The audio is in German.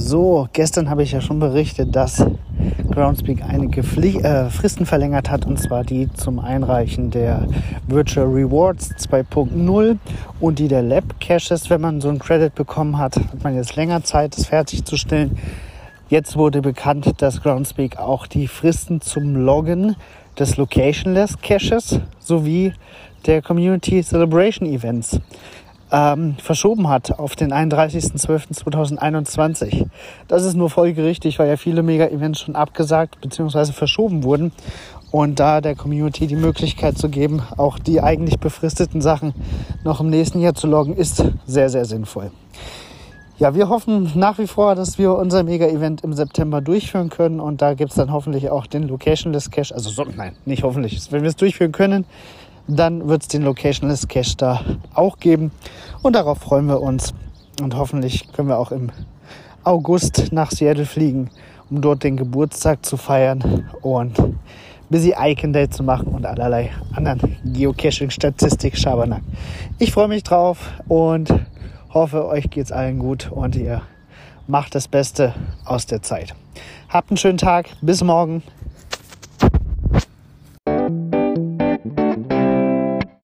So, gestern habe ich ja schon berichtet, dass Groundspeak einige Pflicht, äh, Fristen verlängert hat, und zwar die zum Einreichen der Virtual Rewards 2.0 und die der Lab Caches. Wenn man so einen Credit bekommen hat, hat man jetzt länger Zeit, das fertigzustellen. Jetzt wurde bekannt, dass Groundspeak auch die Fristen zum Loggen des Locationless Caches sowie der Community Celebration Events ähm, verschoben hat auf den 31.12.2021. Das ist nur folgerichtig, weil ja viele Mega-Events schon abgesagt bzw. verschoben wurden. Und da der Community die Möglichkeit zu geben, auch die eigentlich befristeten Sachen noch im nächsten Jahr zu loggen, ist sehr, sehr sinnvoll. Ja, wir hoffen nach wie vor, dass wir unser Mega-Event im September durchführen können und da gibt's dann hoffentlich auch den Locationless Cache. Also so, nein, nicht hoffentlich. Wenn wir es durchführen können, dann wird es den Locationless Cache da auch geben. Und darauf freuen wir uns. Und hoffentlich können wir auch im August nach Seattle fliegen, um dort den Geburtstag zu feiern und Busy Icon Day zu machen und allerlei anderen Geocaching-Statistik Schabernack. Ich freue mich drauf und hoffe, euch geht's allen gut und ihr macht das Beste aus der Zeit. Habt einen schönen Tag. Bis morgen.